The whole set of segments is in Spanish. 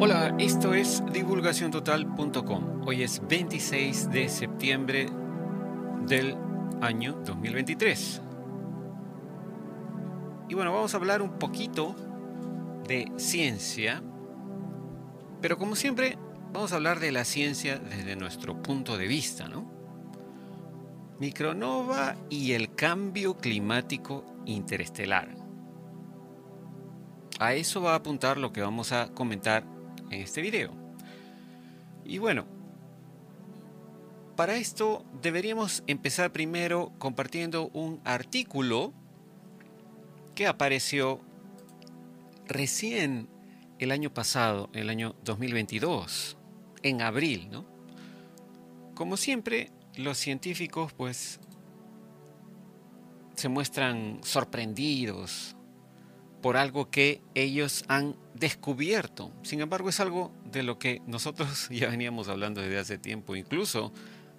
Hola, esto es divulgaciontotal.com. Hoy es 26 de septiembre del año 2023. Y bueno, vamos a hablar un poquito de ciencia, pero como siempre, vamos a hablar de la ciencia desde nuestro punto de vista, ¿no? Micronova y el cambio climático interestelar. A eso va a apuntar lo que vamos a comentar en este video. Y bueno, para esto deberíamos empezar primero compartiendo un artículo que apareció recién el año pasado, el año 2022, en abril, ¿no? Como siempre, los científicos pues se muestran sorprendidos por algo que ellos han descubierto. Sin embargo, es algo de lo que nosotros ya veníamos hablando desde hace tiempo, incluso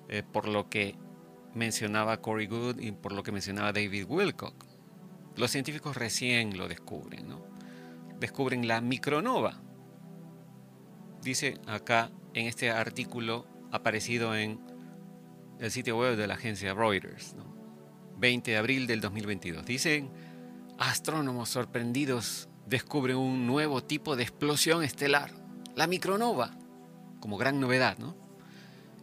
eh, por lo que mencionaba Corey Good y por lo que mencionaba David Wilcock. Los científicos recién lo descubren, ¿no? Descubren la micronova. Dice acá en este artículo aparecido en el sitio web de la agencia Reuters, 20 de abril del 2022. Dicen Astrónomos sorprendidos descubren un nuevo tipo de explosión estelar, la micronova, como gran novedad, ¿no?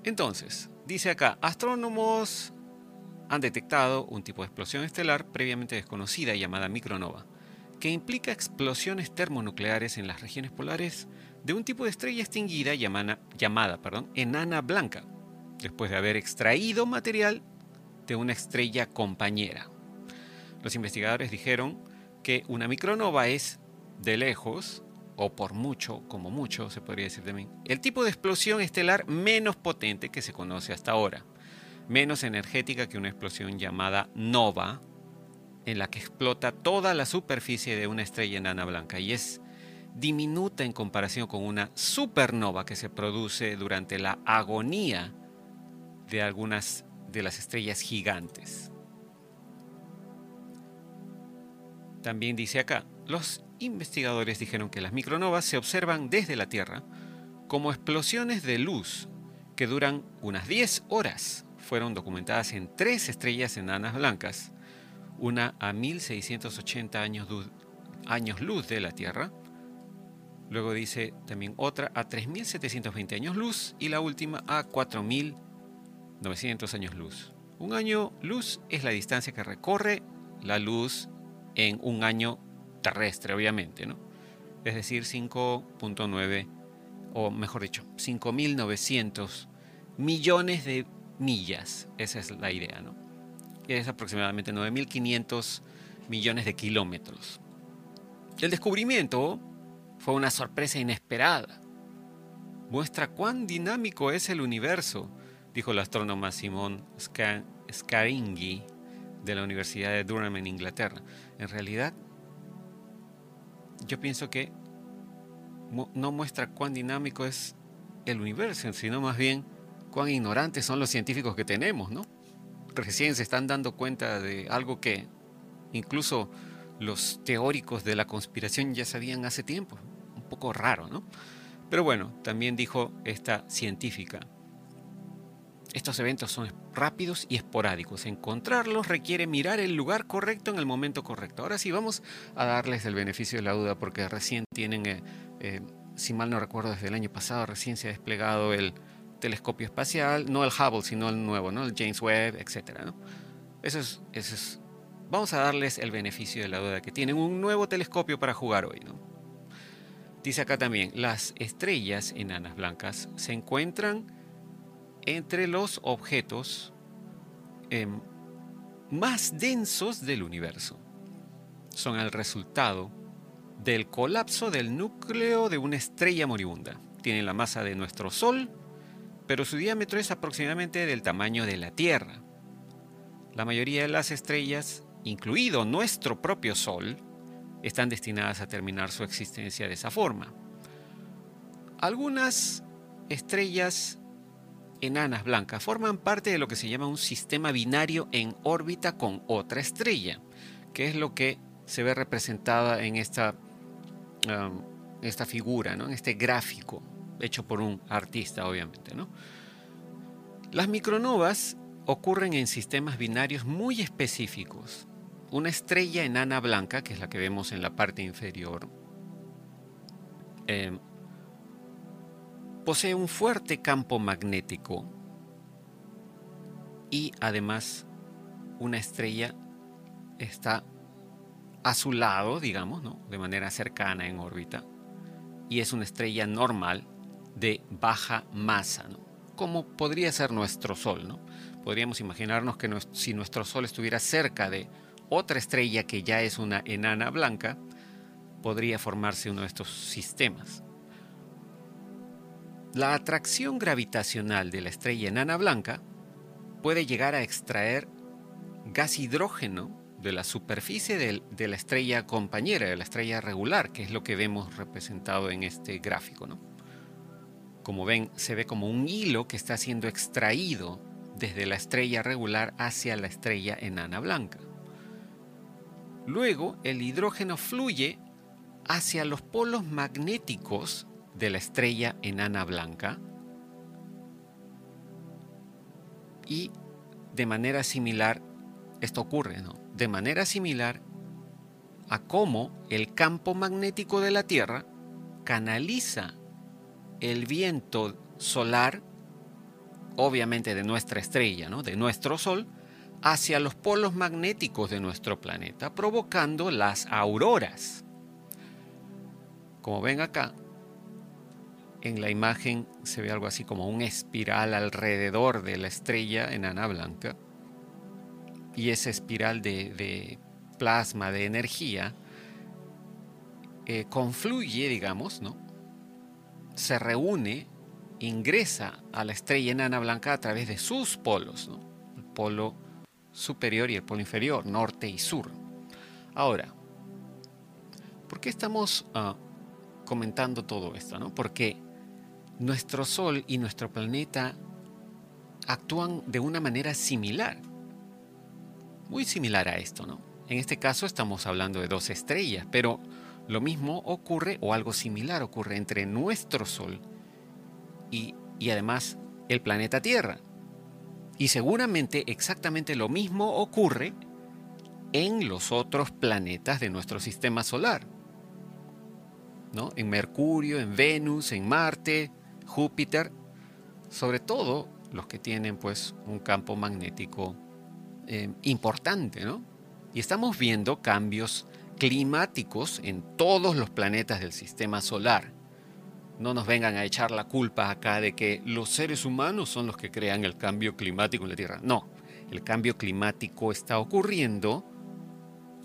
Entonces, dice acá, astrónomos han detectado un tipo de explosión estelar previamente desconocida llamada micronova, que implica explosiones termonucleares en las regiones polares de un tipo de estrella extinguida llamada, llamada enana blanca, después de haber extraído material de una estrella compañera. Los investigadores dijeron que una micronova es, de lejos, o por mucho, como mucho se podría decir también, el tipo de explosión estelar menos potente que se conoce hasta ahora, menos energética que una explosión llamada nova, en la que explota toda la superficie de una estrella enana blanca y es diminuta en comparación con una supernova que se produce durante la agonía de algunas de las estrellas gigantes. También dice acá, los investigadores dijeron que las micronovas se observan desde la Tierra como explosiones de luz que duran unas 10 horas. Fueron documentadas en tres estrellas enanas blancas, una a 1680 años, años luz de la Tierra, luego dice también otra a 3720 años luz y la última a 4900 años luz. Un año luz es la distancia que recorre la luz en un año terrestre, obviamente, ¿no? Es decir, 5.9, o mejor dicho, 5.900 millones de millas. Esa es la idea, ¿no? Es aproximadamente 9.500 millones de kilómetros. El descubrimiento fue una sorpresa inesperada. Muestra cuán dinámico es el universo, dijo la astrónoma Simone Scaringhi de la Universidad de Durham en Inglaterra. En realidad, yo pienso que no muestra cuán dinámico es el universo, sino más bien cuán ignorantes son los científicos que tenemos, ¿no? Recién se están dando cuenta de algo que incluso los teóricos de la conspiración ya sabían hace tiempo. Un poco raro, ¿no? Pero bueno, también dijo esta científica, estos eventos son rápidos y esporádicos. Encontrarlos requiere mirar el lugar correcto en el momento correcto. Ahora sí, vamos a darles el beneficio de la duda porque recién tienen, eh, eh, si mal no recuerdo, desde el año pasado recién se ha desplegado el telescopio espacial, no el Hubble, sino el nuevo, ¿no? el James Webb, etc. Eso, es, eso es, vamos a darles el beneficio de la duda que tienen un nuevo telescopio para jugar hoy. Dice acá también, las estrellas enanas blancas se encuentran entre los objetos em, más densos del universo. Son el resultado del colapso del núcleo de una estrella moribunda. Tienen la masa de nuestro Sol, pero su diámetro es aproximadamente del tamaño de la Tierra. La mayoría de las estrellas, incluido nuestro propio Sol, están destinadas a terminar su existencia de esa forma. Algunas estrellas enanas blancas forman parte de lo que se llama un sistema binario en órbita con otra estrella, que es lo que se ve representada en esta um, esta figura, ¿no? en este gráfico, hecho por un artista, obviamente. ¿no? Las micronovas ocurren en sistemas binarios muy específicos. Una estrella enana blanca, que es la que vemos en la parte inferior, eh, posee un fuerte campo magnético y además una estrella está a su lado, digamos, ¿no? de manera cercana en órbita, y es una estrella normal de baja masa, ¿no? como podría ser nuestro Sol. ¿no? Podríamos imaginarnos que si nuestro Sol estuviera cerca de otra estrella que ya es una enana blanca, podría formarse uno de estos sistemas. La atracción gravitacional de la estrella enana blanca puede llegar a extraer gas hidrógeno de la superficie de, la estrella compañera, de la estrella regular, que es lo que vemos representado en este gráfico. Como ven, se ve como un hilo que está siendo extraído desde la estrella regular hacia la estrella enana blanca. Luego, el hidrógeno fluye hacia los polos magnéticos de la estrella enana blanca y de manera similar, esto ocurre, ¿no? De manera similar a cómo el campo magnético de la Tierra canaliza el viento solar, obviamente de nuestra estrella, ¿no? de nuestro Sol, hacia los polos magnéticos de nuestro planeta, provocando las auroras. Como ven acá, en la imagen se ve algo así como un espiral alrededor de la estrella enana blanca. Y esa espiral de, plasma, de energía, eh, confluye, digamos, ¿no? Se reúne, ingresa a la estrella enana blanca a través de sus polos, El polo superior y el polo inferior, norte y sur. Ahora, ¿por qué estamos ah, comentando todo esto? ¿no? Porque nuestro Sol y nuestro planeta actúan de una manera similar. Muy similar a esto, ¿no? En este caso estamos hablando de dos estrellas, pero lo mismo ocurre o algo similar ocurre entre nuestro Sol y, y además el planeta Tierra. Y seguramente exactamente lo mismo ocurre en los otros planetas de nuestro sistema solar. ¿no? En Mercurio, en Venus, en Marte, Júpiter, sobre todo los que tienen pues un campo magnético eh, importante, ¿no? Y estamos viendo cambios climáticos en todos los planetas del sistema solar. No nos vengan a echar la culpa acá de que los seres humanos son los que crean el cambio climático en la Tierra. No, el cambio climático está ocurriendo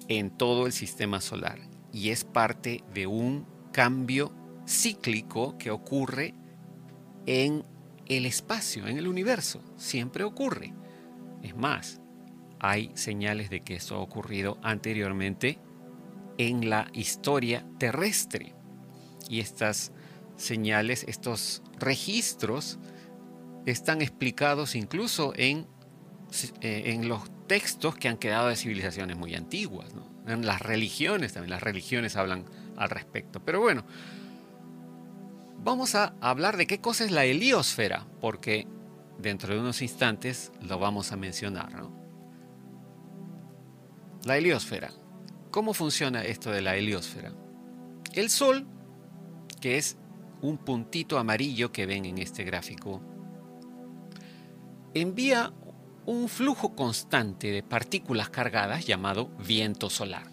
en todo el sistema solar y es parte de un cambio cíclico que ocurre en el espacio, en el universo. Siempre ocurre. Es más, hay señales de que eso ha ocurrido anteriormente en la historia terrestre. Y estas señales, estos registros, están explicados incluso en, eh, en los textos que han quedado de civilizaciones muy antiguas. En las religiones también, las religiones hablan al respecto. Pero bueno, Vamos a hablar de qué cosa es la heliosfera, porque dentro de unos instantes lo vamos a mencionar. La heliosfera. ¿Cómo funciona esto de la heliosfera? El Sol, que es un puntito amarillo que ven en este gráfico, envía un flujo constante de partículas cargadas llamado viento solar.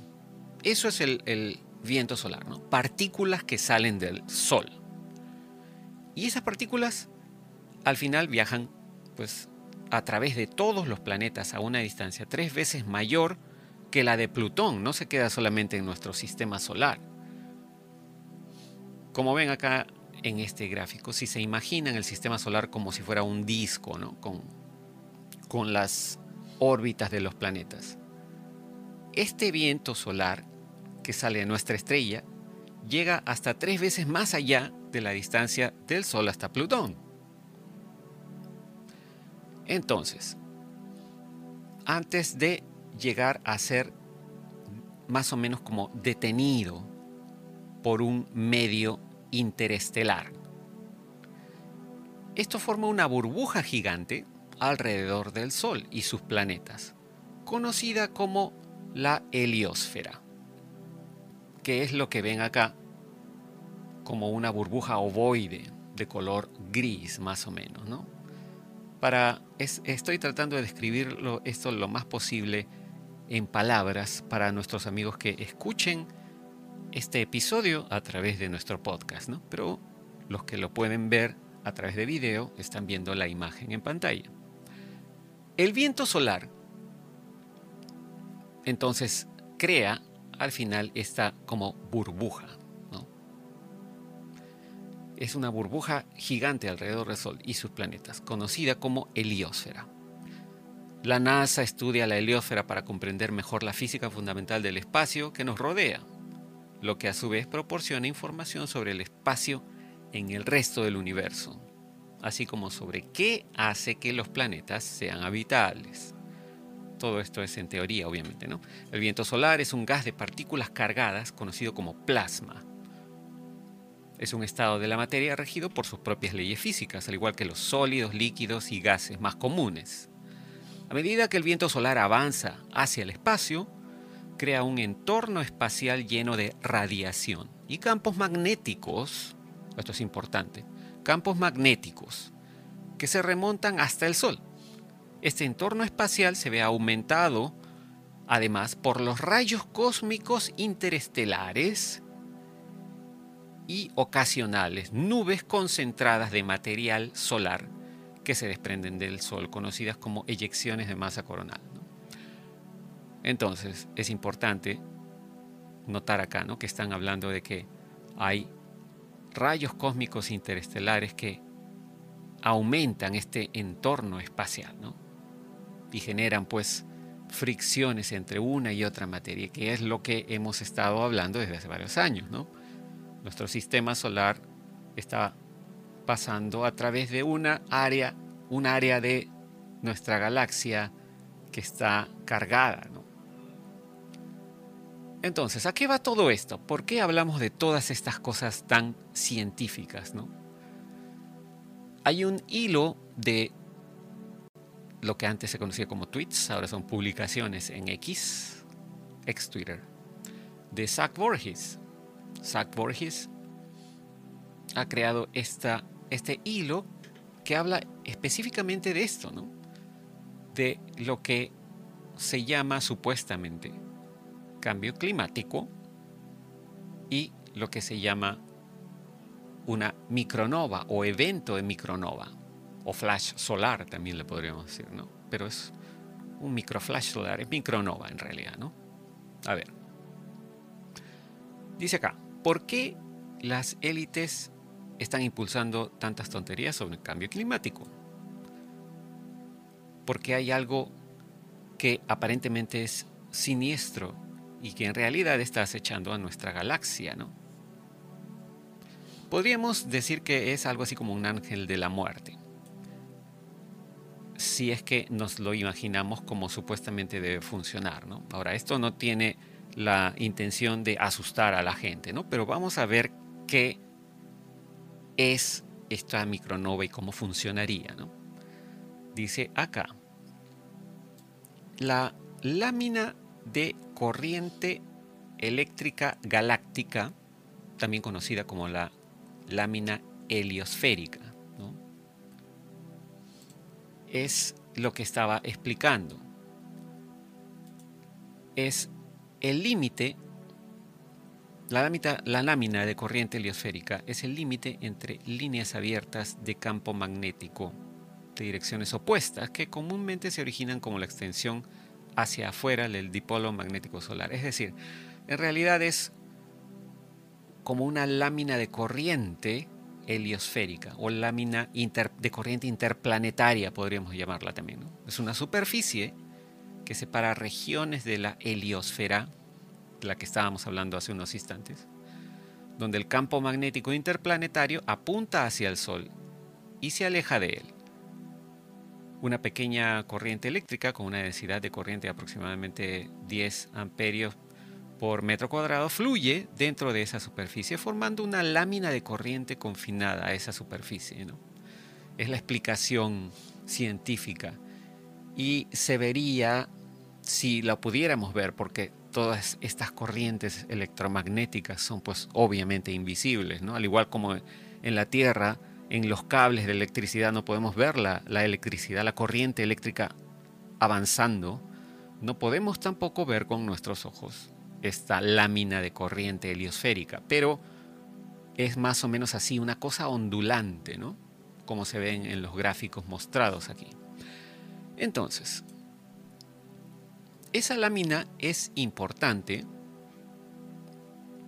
Eso es el, el viento solar, ¿no? Partículas que salen del Sol. Y esas partículas al final viajan pues a través de todos los planetas a una distancia tres veces mayor que la de Plutón, no se queda solamente en nuestro sistema solar. Como ven acá en este gráfico, si se imaginan el sistema solar como si fuera un disco, ¿no? con, con las órbitas de los planetas. Este viento solar que sale de nuestra estrella llega hasta tres veces más allá de la distancia del Sol hasta Plutón. Entonces, antes de llegar a ser más o menos como detenido por un medio interestelar. Esto forma una burbuja gigante alrededor del Sol y sus planetas, conocida como la heliosfera, que es lo que ven acá como una burbuja ovoide de color gris más o menos, ¿no? Para, estoy tratando de describirlo esto lo más posible en palabras para nuestros amigos que escuchen este episodio a través de nuestro podcast, ¿no? Pero los que lo pueden ver a través de video están viendo la imagen en pantalla. El viento solar entonces crea al final esta como burbuja. Es una burbuja gigante alrededor del Sol y sus planetas, conocida como heliosfera. La NASA estudia la heliosfera para comprender mejor la física fundamental del espacio que nos rodea, lo que a su vez proporciona información sobre el espacio en el resto del universo, así como sobre qué hace que los planetas sean habitables. Todo esto es en teoría, obviamente, ¿no? El viento solar es un gas de partículas cargadas conocido como plasma. Es un estado de la materia regido por sus propias leyes físicas, al igual que los sólidos, líquidos y gases más comunes. A medida que el viento solar avanza hacia el espacio, crea un entorno espacial lleno de radiación y campos magnéticos, esto es importante, campos magnéticos que se remontan hasta el Sol. Este entorno espacial se ve aumentado además por los rayos cósmicos interestelares y ocasionales nubes concentradas de material solar que se desprenden del Sol, conocidas como eyecciones de masa coronal. Entonces, es importante notar acá ¿no? que están hablando de que hay rayos cósmicos interestelares que aumentan este entorno espacial y generan pues fricciones entre una y otra materia, que es lo que hemos estado hablando desde hace varios años. ¿no? Nuestro sistema solar está pasando a través de una área, un área de nuestra galaxia que está cargada. Entonces, ¿a qué va todo esto? ¿Por qué hablamos de todas estas cosas tan científicas? Hay un hilo de lo que antes se conocía como tweets, ahora son publicaciones en X, ex Twitter, de Zach Borges. Zach Borges ha creado esta este hilo que habla específicamente de esto, ¿no? De lo que se llama supuestamente cambio climático y lo que se llama una micronova o evento de micronova o flash solar también le podríamos decir, ¿no? Pero es un microflash solar, es micronova en realidad, ¿no? A ver. Dice acá, ¿por qué las élites están impulsando tantas tonterías sobre el cambio climático? Porque hay algo que aparentemente es siniestro y que en realidad está acechando a nuestra galaxia, ¿no? Podríamos decir que es algo así como un ángel de la muerte. Si es que nos lo imaginamos como supuestamente debe funcionar, ¿no? Ahora, esto no tiene la intención de asustar a la gente, ¿no? Pero vamos a ver qué es esta micronova y cómo funcionaría. ¿no? Dice acá, la lámina de corriente eléctrica galáctica, también conocida como la lámina heliosférica, es lo que estaba explicando. Es el límite la lámina, de corriente heliosférica es el límite entre líneas abiertas de campo magnético de direcciones opuestas que comúnmente se originan como la extensión hacia afuera del dipolo magnético solar. Es decir, en realidad es como una lámina de corriente heliosférica o lámina de corriente interplanetaria, podríamos llamarla también. Es una superficie que separa regiones de la heliosfera la que estábamos hablando hace unos instantes, donde el campo magnético interplanetario apunta hacia el Sol y se aleja de él. Una pequeña corriente eléctrica con una densidad de corriente de aproximadamente 10 amperios por metro cuadrado fluye dentro de esa superficie formando una lámina de corriente confinada a esa superficie. Es la explicación científica y se vería si la pudiéramos ver porque todas estas corrientes electromagnéticas son pues obviamente invisibles, ¿no? Al igual como en la Tierra, en los cables de electricidad no podemos ver la, la electricidad, la corriente eléctrica avanzando, no podemos tampoco ver con nuestros ojos esta lámina de corriente heliosférica, pero es más o menos así, una cosa ondulante, ¿no? Como se ven en los gráficos mostrados aquí. Entonces, esa lámina es importante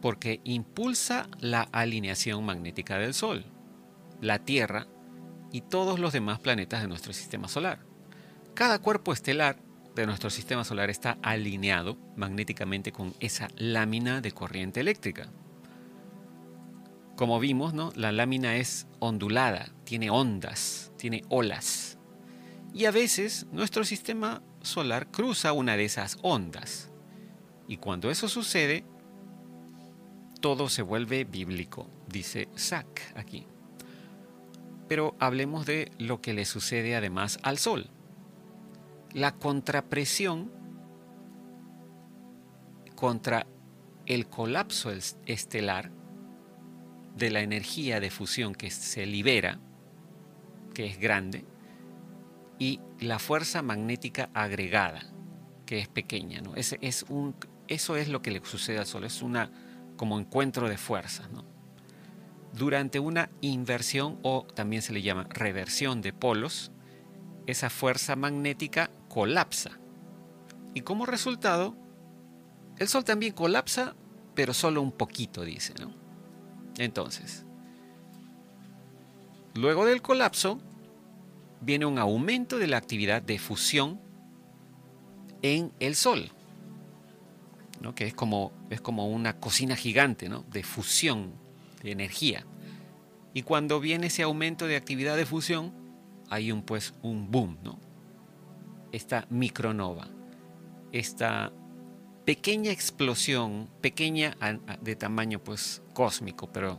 porque impulsa la alineación magnética del Sol, la Tierra y todos los demás planetas de nuestro sistema solar. Cada cuerpo estelar de nuestro sistema solar está alineado magnéticamente con esa lámina de corriente eléctrica. Como vimos, ¿no? la lámina es ondulada, tiene ondas, tiene olas. Y a veces nuestro sistema solar cruza una de esas ondas. Y cuando eso sucede, todo se vuelve bíblico, dice Sack aquí. Pero hablemos de lo que le sucede además al Sol. La contrapresión contra el colapso estelar de la energía de fusión que se libera, que es grande, y la fuerza magnética agregada, que es pequeña. ¿no? es un, eso es lo que le sucede al Sol, es una como encuentro de fuerzas. Durante una inversión o también se le llama reversión de polos, esa fuerza magnética colapsa. Y como resultado, el Sol también colapsa, pero solo un poquito, dice. ¿no? Entonces, luego del colapso, viene un aumento de la actividad de fusión en el Sol, ¿no? que es como, es como una cocina gigante ¿no? de fusión de energía. Y cuando viene ese aumento de actividad de fusión, hay un, pues, un boom, ¿no? esta micronova, esta pequeña explosión, pequeña de tamaño pues cósmico, pero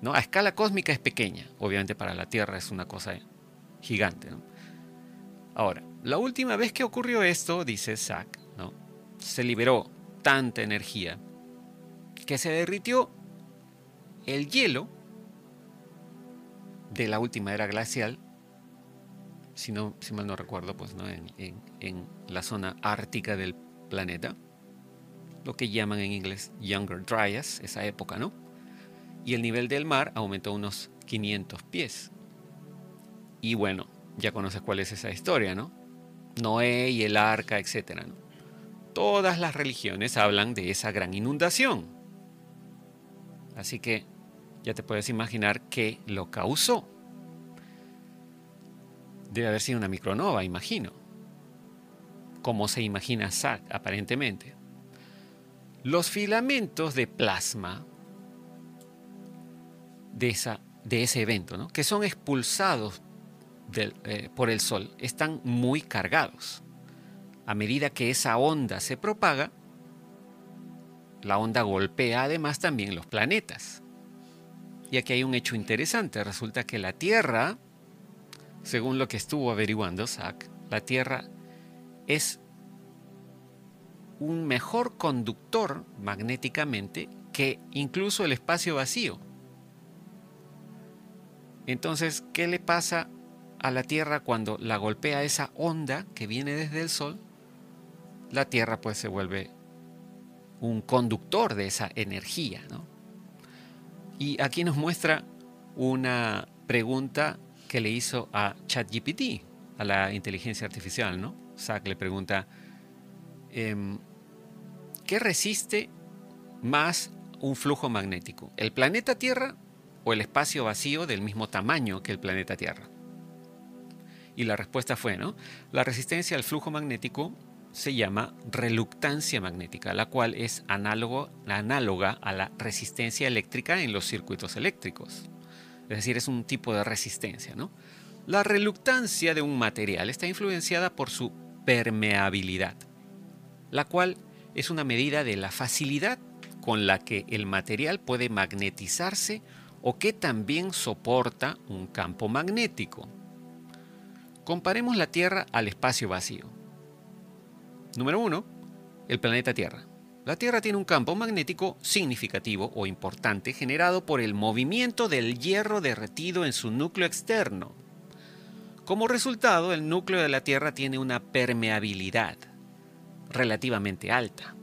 ¿no? a escala cósmica es pequeña, obviamente para la Tierra es una cosa gigante. Ahora, la última vez que ocurrió esto, dice Zack, ¿no? se liberó tanta energía que se derritió el hielo de la última era glacial, si, no, si mal no recuerdo, pues, ¿no? En, la zona ártica del planeta, lo que llaman en inglés Younger Dryas, esa época, ¿no? Y el nivel del mar aumentó unos 500 pies. Y bueno, ya conoces cuál es esa historia, ¿no? Noé y el arca, etc. Todas las religiones hablan de esa gran inundación. Así que ya te puedes imaginar qué lo causó. Debe haber sido una micronova, imagino. Como se imagina Zack, aparentemente. Los filamentos de plasma de, esa, de ese evento, ¿no? que son expulsados eh, por el Sol están muy cargados. A medida que esa onda se propaga, la onda golpea además también los planetas. Y aquí hay un hecho interesante. Resulta que la Tierra, según lo que estuvo averiguando Zack, la Tierra es un mejor conductor magnéticamente que incluso el espacio vacío. Entonces, ¿qué le pasa a la Tierra cuando la golpea esa onda que viene desde el Sol, la Tierra pues se vuelve un conductor de esa energía. Y aquí nos muestra una pregunta que le hizo a ChatGPT, a la inteligencia artificial, ¿no? Zach le pregunta, em, ¿qué resiste más un flujo magnético? ¿El planeta Tierra o el espacio vacío del mismo tamaño que el planeta Tierra? Y la respuesta fue, ¿no? La resistencia al flujo magnético se llama reluctancia magnética, la cual es análogo, análoga a la resistencia eléctrica en los circuitos eléctricos. Es decir, es un tipo de resistencia, ¿no? La reluctancia de un material está influenciada por su permeabilidad, la cual es una medida de la facilidad con la que el material puede magnetizarse o que también soporta un campo magnético. Comparemos la Tierra al espacio vacío. Número 1. El planeta Tierra. La Tierra tiene un campo magnético significativo o importante generado por el movimiento del hierro derretido en su núcleo externo. Como resultado, el núcleo de la Tierra tiene una permeabilidad relativamente alta.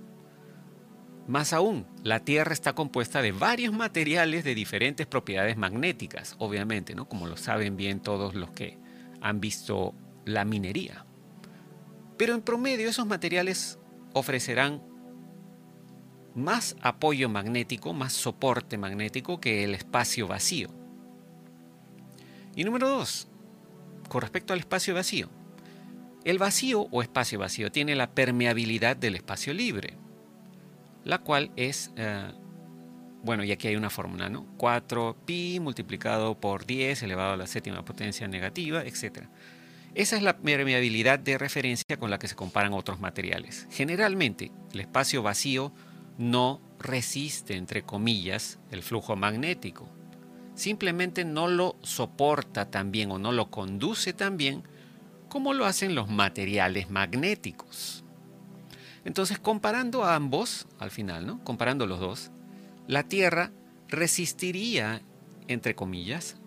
Más aún, la Tierra está compuesta de varios materiales de diferentes propiedades magnéticas, obviamente, ¿no? Como lo saben bien todos los que han visto la minería. Pero en promedio esos materiales ofrecerán más apoyo magnético, más soporte magnético que el espacio vacío. Y número dos, con respecto al espacio vacío. El vacío o espacio vacío tiene la permeabilidad del espacio libre, la cual es, eh, bueno, y aquí hay una fórmula, ¿no? 4pi multiplicado por 10 elevado a la séptima potencia negativa, etc. Esa es la permeabilidad de referencia con la que se comparan otros materiales. Generalmente, el espacio vacío no resiste, entre comillas, el flujo magnético. Simplemente no lo soporta tan bien o no lo conduce tan bien como lo hacen los materiales magnéticos. Entonces, comparando ambos, al final, ¿no? Comparando los dos, la Tierra resistiría, entre comillas,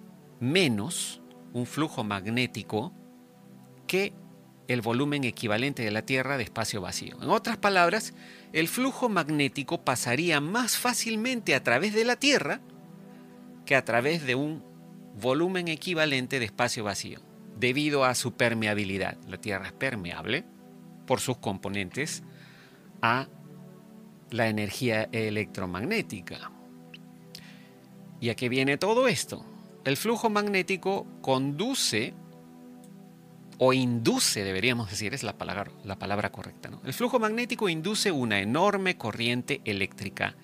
menos un flujo magnético que el volumen equivalente de la Tierra de espacio vacío. En otras palabras, el flujo magnético pasaría más fácilmente a través de la Tierra que a través de un volumen equivalente de espacio vacío, debido a su permeabilidad. La Tierra es permeable por sus componentes a la energía electromagnética. ¿Y a qué viene todo esto? El flujo magnético conduce o induce, deberíamos decir, es la palabra, la palabra correcta. ¿no? El flujo magnético induce una enorme corriente eléctrica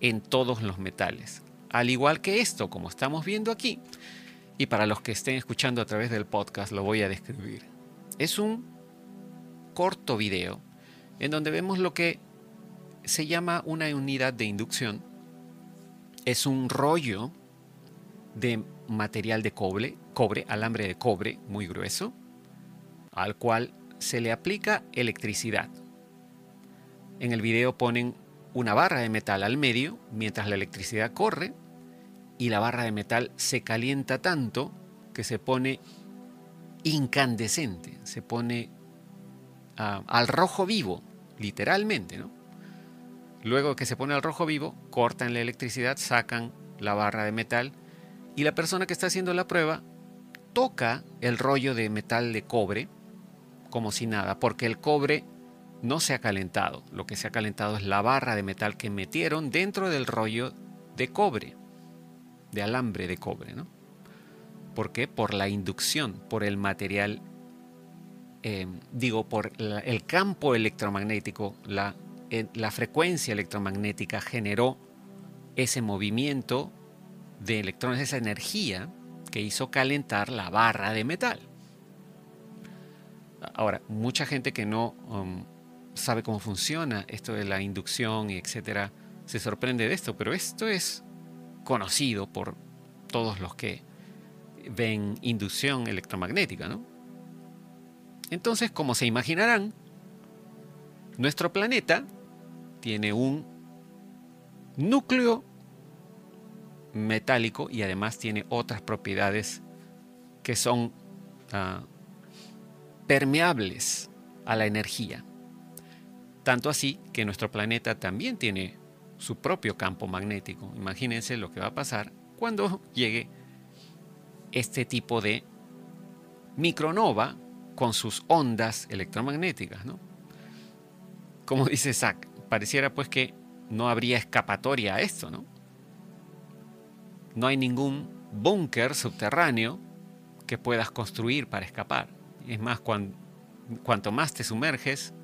en todos los metales. Al igual que esto, como estamos viendo aquí, y para los que estén escuchando a través del podcast lo voy a describir. Es un corto video en donde vemos lo que se llama una unidad de inducción. Es un rollo de material de cobre, cobre, alambre de cobre muy grueso, al cual se le aplica electricidad. En el video ponen una barra de metal al medio mientras la electricidad corre y la barra de metal se calienta tanto que se pone incandescente, se pone ah, al rojo vivo, literalmente. ¿no? Luego que se pone al rojo vivo, cortan la electricidad, sacan la barra de metal y la persona que está haciendo la prueba toca el rollo de metal de cobre como si nada, porque el cobre no se ha calentado. Lo que se ha calentado es la barra de metal que metieron dentro del rollo de cobre, de alambre de cobre, ¿no? ¿Por qué? Por la inducción, por el material, eh, digo, por el campo electromagnético, la, la frecuencia electromagnética generó ese movimiento de electrones, esa energía que hizo calentar la barra de metal. Ahora, mucha gente que no um, sabe cómo funciona esto de la inducción y etcétera, se sorprende de esto, pero esto es conocido por todos los que ven inducción electromagnética, ¿no? Entonces, como se imaginarán, nuestro planeta tiene un núcleo metálico y además tiene otras propiedades que son ah, permeables a la energía. Tanto así que nuestro planeta también tiene su propio campo magnético. Imagínense lo que va a pasar cuando llegue este tipo de micronova con sus ondas electromagnéticas. ¿no? Como dice Zach, pareciera pues que no habría escapatoria a esto. No, no hay ningún búnker subterráneo que puedas construir para escapar. Es más, cuanto más te sumerges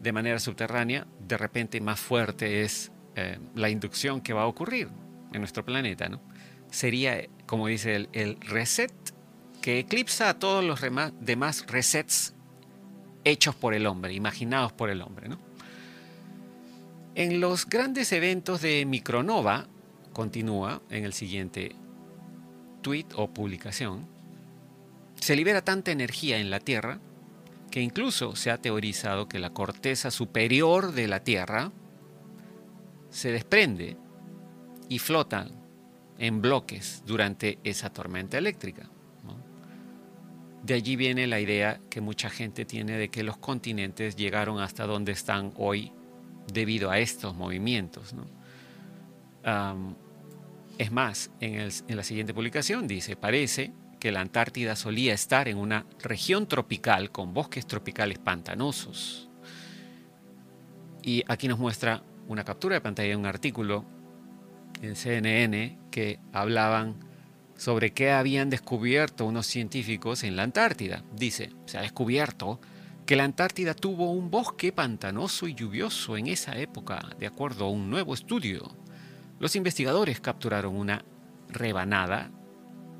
de manera subterránea, de repente más fuerte es eh, la inducción que va a ocurrir en nuestro planeta. ¿no? Sería, como dice el, el reset, que eclipsa a todos los demás resets hechos por el hombre, imaginados por el hombre. ¿no? En los grandes eventos de Micronova, continúa en el siguiente tweet o publicación, se libera tanta energía en la Tierra que incluso se ha teorizado que la corteza superior de la Tierra se desprende y flota en bloques durante esa tormenta eléctrica. De allí viene la idea que mucha gente tiene de que los continentes llegaron hasta donde están hoy debido a estos movimientos. es más, en, en la siguiente publicación dice, parece que la Antártida solía estar en una región tropical con bosques tropicales pantanosos. Y aquí nos muestra una captura de pantalla de un artículo en CNN que hablaban sobre qué habían descubierto unos científicos en la Antártida. Dice, se ha descubierto que la Antártida tuvo un bosque pantanoso y lluvioso en esa época, de acuerdo a un nuevo estudio. Los investigadores capturaron una rebanada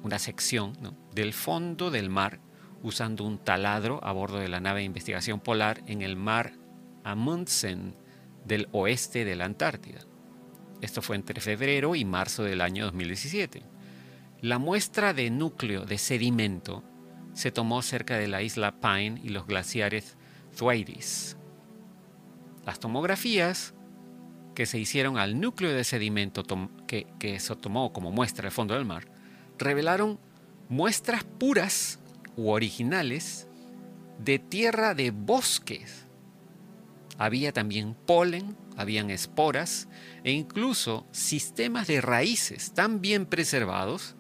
una sección del fondo del mar usando un taladro a bordo de la nave de investigación polar en el mar Amundsen del oeste de la Antártida. Esto fue entre febrero y marzo del año 2017. La muestra de núcleo de sedimento se tomó cerca de la isla Pine y los glaciares Thwaites. Las tomografías que se hicieron al núcleo de sedimento que, que se tomó como muestra el fondo del mar revelaron muestras puras u originales de tierra de bosques. Había también polen, habían esporas e incluso sistemas de raíces tan bien preservados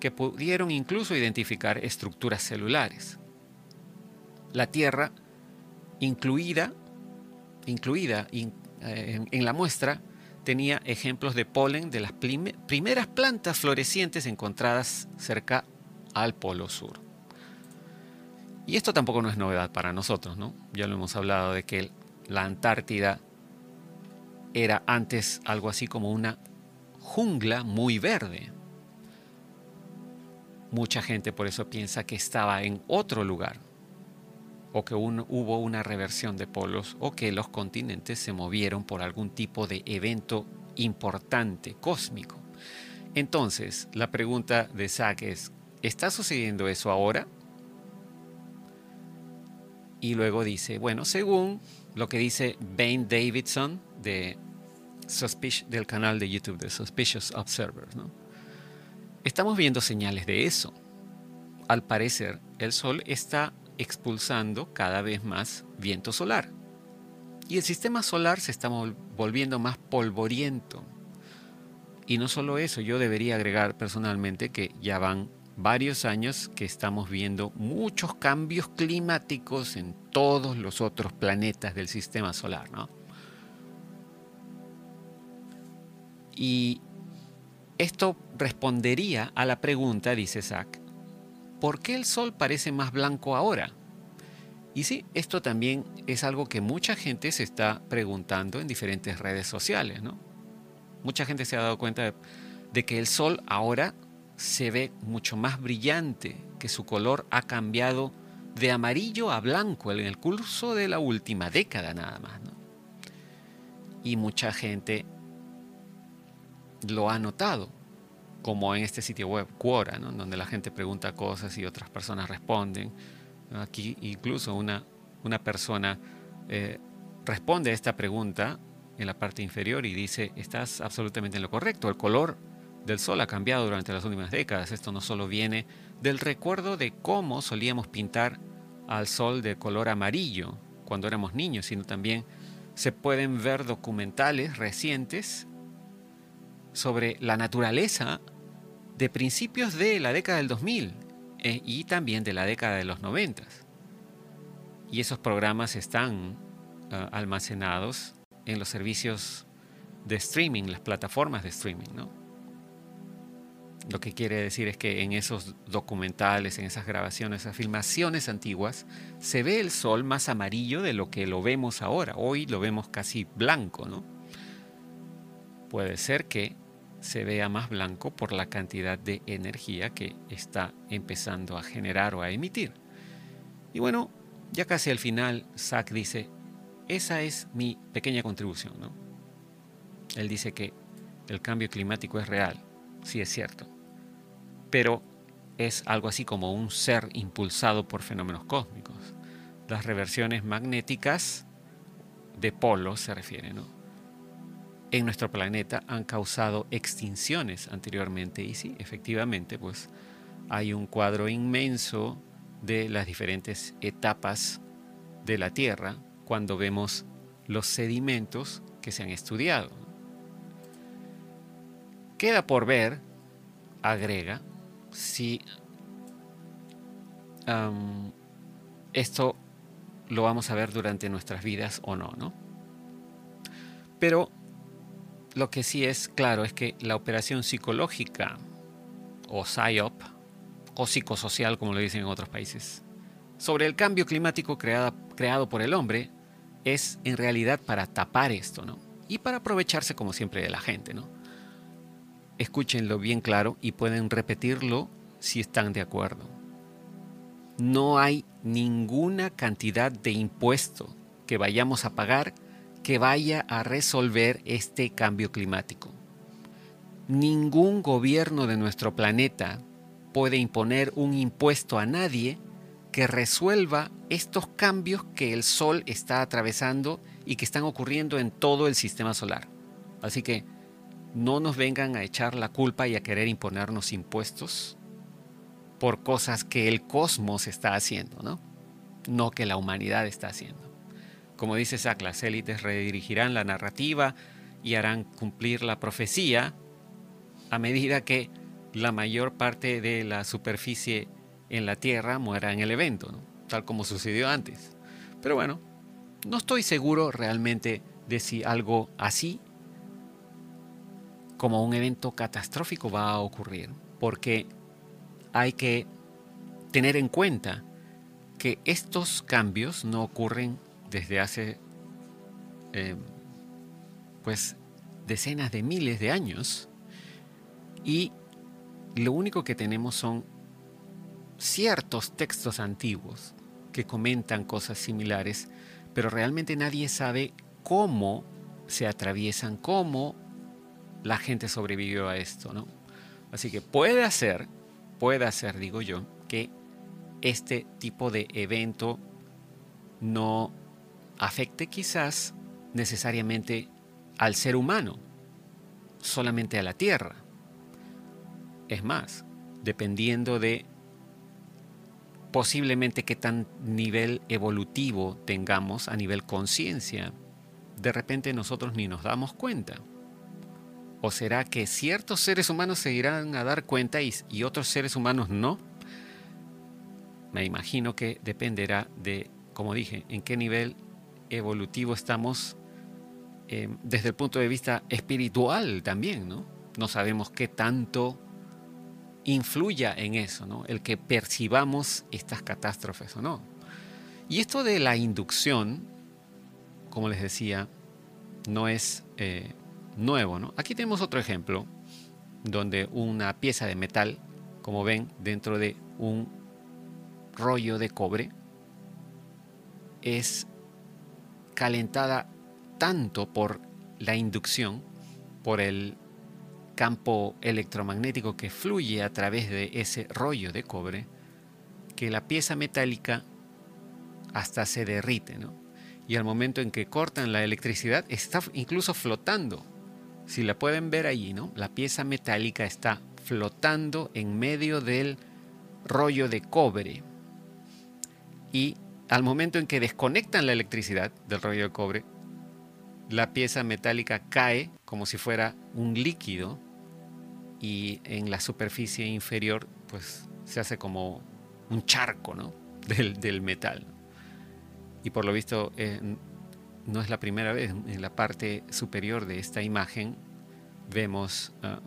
que pudieron incluso identificar estructuras celulares. La tierra, incluida, incluida eh, en la muestra, tenía ejemplos de polen de las primeras plantas florecientes encontradas cerca al Polo Sur. Y esto tampoco no es novedad para nosotros, ¿no? Ya lo hemos hablado de que la Antártida era antes algo así como una jungla muy verde. Mucha gente por eso piensa que estaba en otro lugar, o que hubo una reversión de polos o que los continentes se movieron por algún tipo de evento importante, cósmico. Entonces, la pregunta de Zack es, ¿está sucediendo eso ahora? Y luego dice, bueno, según lo que dice Ben Davidson de del canal de YouTube de Suspicious Observers, ¿no? Estamos viendo señales de eso. Al parecer, el Sol está expulsando cada vez más viento solar. Y el sistema solar se está volviendo más polvoriento. Y no solo eso, yo debería agregar personalmente que ya van varios años que estamos viendo muchos cambios climáticos en todos los otros planetas del sistema solar, ¿no? Y esto respondería a la pregunta, dice Zach, ¿por qué el Sol parece más blanco ahora? Y sí, esto también es algo que mucha gente se está preguntando en diferentes redes sociales, ¿no? Mucha gente se ha dado cuenta de, que el Sol ahora se ve mucho más brillante, que su color ha cambiado de amarillo a blanco en el curso de la última década nada más. ¿no? Y mucha gente lo ha notado como en este sitio web Quora, donde la gente pregunta cosas y otras personas responden. Aquí incluso una, una persona eh, responde a esta pregunta en la parte inferior y dice, estás absolutamente en lo correcto, el color del sol ha cambiado durante las últimas décadas. Esto no solo viene del recuerdo de cómo solíamos pintar al sol de color amarillo cuando éramos niños, sino también se pueden ver documentales recientes sobre la naturaleza de principios de la década del 2000 eh, y también de la década de los 90. Y esos programas están ah, almacenados en los servicios de streaming, las plataformas de streaming, ¿no? Lo que quiere decir es que en esos documentales, en esas grabaciones, esas filmaciones antiguas, se ve el sol más amarillo de lo que lo vemos ahora. Hoy lo vemos casi blanco, ¿no? Puede ser que se vea más blanco por la cantidad de energía que está empezando a generar o a emitir. Y bueno, ya casi al final, Zach dice, esa es mi pequeña contribución. ¿no? Él dice que el cambio climático es real, sí es cierto, pero es algo así como un ser impulsado por fenómenos cósmicos. Las reversiones magnéticas de polos se refiere, ¿no? En nuestro planeta han causado extinciones anteriormente y sí, efectivamente, pues hay un cuadro inmenso de las diferentes etapas de la Tierra cuando vemos los sedimentos que se han estudiado. Queda por ver, agrega, si esto lo vamos a ver durante nuestras vidas o no, ¿no? Pero lo que sí es claro es que la operación psicológica o PSYOP o psicosocial, como lo dicen en otros países, sobre el cambio climático creado por el hombre es en realidad para tapar esto, ¿no? Y para aprovecharse como siempre de la gente, ¿no? Escúchenlo bien claro y pueden repetirlo si están de acuerdo. No hay ninguna cantidad de impuesto que vayamos a pagar que vaya a resolver este cambio climático. Ningún gobierno de nuestro planeta puede imponer un impuesto a nadie que resuelva estos cambios que el Sol está atravesando y que están ocurriendo en todo el sistema solar. Así que no nos vengan a echar la culpa y a querer imponernos impuestos por cosas que el cosmos está haciendo, ¿no? No que la humanidad está haciendo. Como dice Sack, las élites redirigirán la narrativa y harán cumplir la profecía a medida que la mayor parte de la superficie en la Tierra muera en el evento, tal como sucedió antes. Pero bueno, no estoy seguro realmente de si algo así como un evento catastrófico va a ocurrir, porque hay que tener en cuenta que estos cambios no ocurren desde hace eh, pues decenas de miles de años y lo único que tenemos son ciertos textos antiguos que comentan cosas similares, pero realmente nadie sabe cómo se atraviesan, cómo la gente sobrevivió a esto, ¿no? Así que puede ser, puede ser, digo yo, que este tipo de evento no afecte quizás necesariamente al ser humano, solamente a la Tierra. Es más, dependiendo de posiblemente qué tan nivel evolutivo tengamos a nivel conciencia, de repente nosotros ni nos damos cuenta. ¿O será que ciertos seres humanos se irán a dar cuenta y, otros seres humanos no? Me imagino que dependerá de, como dije, en qué nivel evolutivo estamos eh, desde el punto de vista espiritual también, ¿no? No sabemos qué tanto influya en eso, ¿no? El que percibamos estas catástrofes o no. Y esto de la inducción, como les decía, no es eh, nuevo, ¿no? Aquí tenemos otro ejemplo donde una pieza de metal, como ven, dentro de un rollo de cobre, es calentada tanto por la inducción, por el campo electromagnético que fluye a través de ese rollo de cobre, que la pieza metálica hasta se derrite, ¿no? Y al momento en que cortan la electricidad, está incluso flotando. Si la pueden ver allí, ¿no? La pieza metálica está flotando en medio del rollo de cobre. Y al momento en que desconectan la electricidad del rollo de cobre, la pieza metálica cae como si fuera un líquido y en la superficie inferior pues se hace como un charco ¿no? del, metal. Y por lo visto eh, no es la primera vez, en la parte superior de esta imagen vemos ah,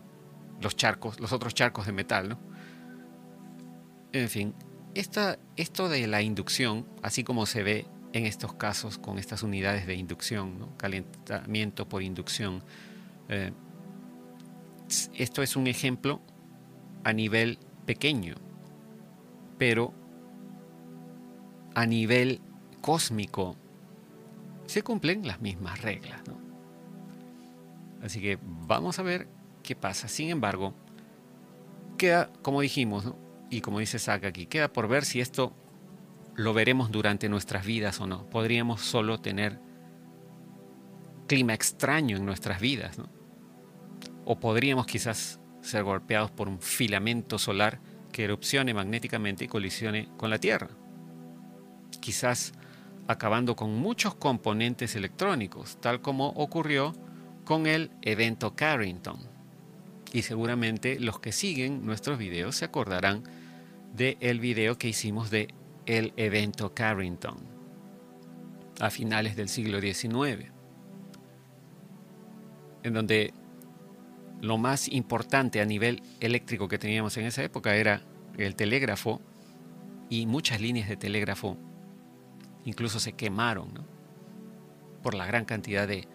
los charcos, los otros charcos de metal. ¿no? En fin, esto de la inducción, así como se ve en estos casos con estas unidades de inducción, calentamiento por inducción, eh, esto es un ejemplo a nivel pequeño, pero a nivel cósmico se cumplen las mismas reglas. Así que vamos a ver qué pasa. Sin embargo, queda, como dijimos, y como dice aquí, queda por ver si esto lo veremos durante nuestras vidas o no. Podríamos solo tener clima extraño en nuestras vidas. O podríamos quizás ser golpeados por un filamento solar que erupcione magnéticamente y colisione con la Tierra. Quizás acabando con muchos componentes electrónicos, tal como ocurrió con el evento Carrington. Y seguramente los que siguen nuestros videos se acordarán del el video que hicimos de el evento Carrington a finales del siglo XIX, en donde lo más importante a nivel eléctrico que teníamos en esa época era el telégrafo y muchas líneas de telégrafo incluso se quemaron por la gran cantidad de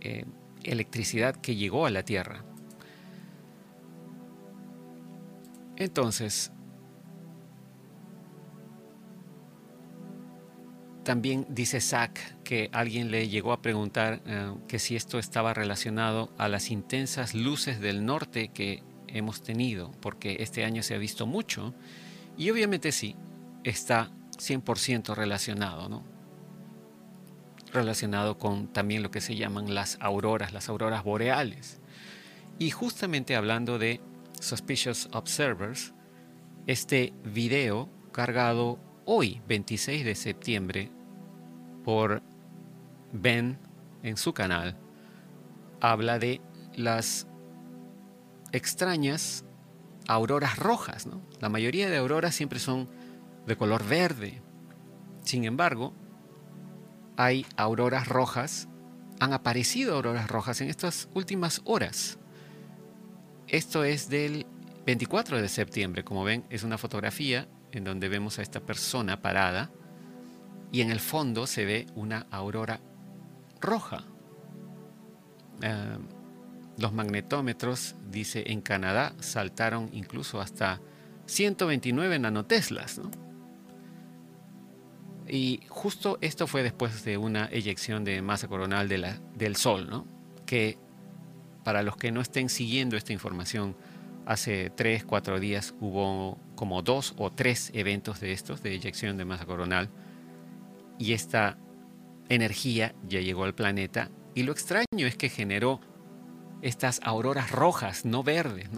eh, electricidad que llegó a la Tierra. Entonces, también dice Zach que alguien le llegó a preguntar eh, que si esto estaba relacionado a las intensas luces del norte que hemos tenido, porque este año se ha visto mucho, y obviamente sí, está 100% relacionado, ¿no? Relacionado con también lo que se llaman las auroras, las auroras boreales. Y justamente hablando de Suspicious Observers, este video cargado hoy, 26 de septiembre, por Ben en su canal, habla de las extrañas auroras rojas. La mayoría de auroras siempre son de color verde. Sin embargo, hay auroras rojas, han aparecido auroras rojas en estas últimas horas. Esto es del 24 de septiembre, como ven, es una fotografía en donde vemos a esta persona parada y en el fondo se ve una aurora roja. Eh, los magnetómetros, dice, en Canadá saltaron incluso hasta 129 nanoteslas. Y justo esto fue después de una eyección de masa coronal del Sol, ¿no? que para los que no estén siguiendo esta información, hace 3, 4 días hubo como dos o tres eventos de estos de eyección de masa coronal y esta energía ya llegó al planeta y lo extraño es que generó estas auroras rojas, no verdes.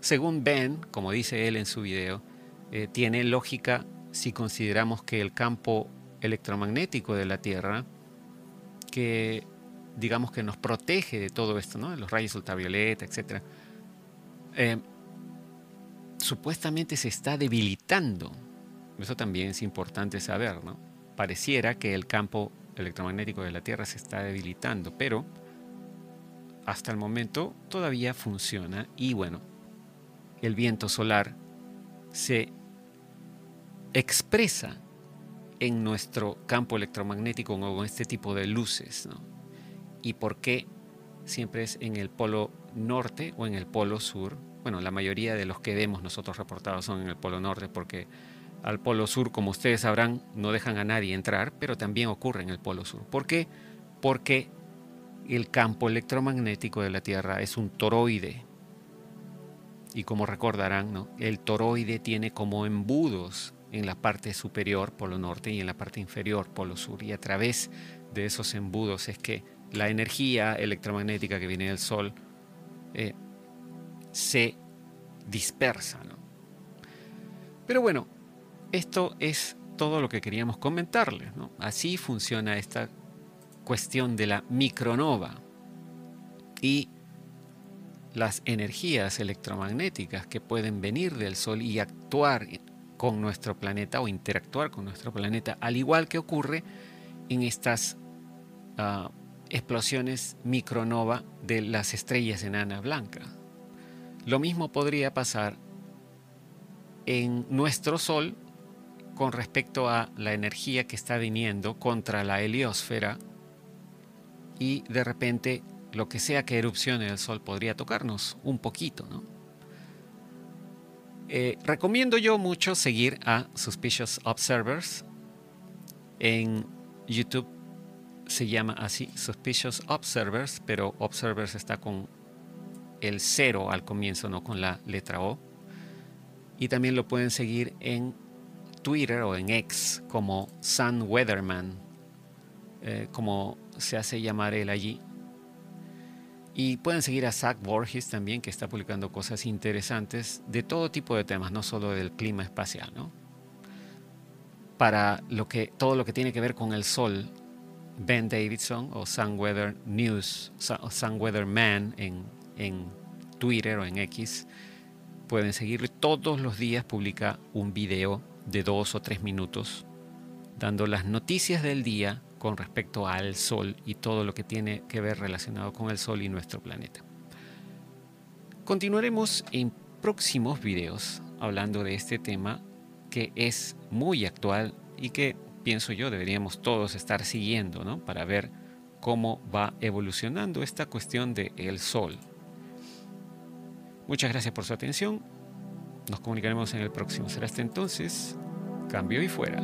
Según Ben, como dice él en su video, eh, tiene lógica si consideramos que el campo electromagnético de la Tierra, que digamos que nos protege de todo esto, ¿no? los rayos ultravioleta, etc., eh, supuestamente se está debilitando. Eso también es importante saber, ¿no? Pareciera que el campo electromagnético de la Tierra se está debilitando, pero hasta el momento todavía funciona y bueno, el viento solar se expresa en nuestro campo electromagnético con este tipo de luces. ¿Y por qué siempre es en el polo norte o en el polo sur? Bueno, la mayoría de los que vemos nosotros reportados son en el polo norte porque al polo sur, como ustedes sabrán, no dejan a nadie entrar, pero también ocurre en el polo sur. ¿Por qué? Porque el campo electromagnético de la Tierra es un toroide. Y como recordarán, el toroide tiene como embudos en la parte superior, polo norte, y en la parte inferior, polo sur. Y a través de esos embudos es que la energía electromagnética que viene del Sol eh, se dispersa. Pero bueno, esto es todo lo que queríamos comentarles. Así funciona esta cuestión de la micronova y las energías electromagnéticas que pueden venir del Sol y actuar con nuestro planeta o interactuar con nuestro planeta, al igual que ocurre en estas ah, explosiones micronova de las estrellas enanas blancas. Lo mismo podría pasar en nuestro Sol con respecto a la energía que está viniendo contra la heliosfera y de repente lo que sea que erupcione el Sol podría tocarnos un poquito, ¿no? Eh, recomiendo yo mucho seguir a Suspicious Observers en YouTube se llama así Suspicious Observers, pero Observers está con el cero al comienzo, no con la letra O. Y también lo pueden seguir en Twitter o en X como Sun Weatherman, eh, como se hace llamar él allí. Y pueden seguir a Zach Borges también, que está publicando cosas interesantes de todo tipo de temas, no solo del clima espacial, ¿no? Para lo que, todo lo que tiene que ver con el sol, Ben Davidson o Sun Weather News, Sun Weather Man en, en Twitter o en X, pueden seguirlo. Todos los días publica un video de dos o tres minutos dando las noticias del día con respecto al Sol y todo lo que tiene que ver relacionado con el Sol y nuestro planeta. Continuaremos en próximos videos hablando de este tema que es muy actual y que pienso yo deberíamos todos estar siguiendo ¿no? para ver cómo va evolucionando esta cuestión del el Sol. Muchas gracias por su atención. Nos comunicaremos en el próximo. Será hasta entonces. Cambio y fuera.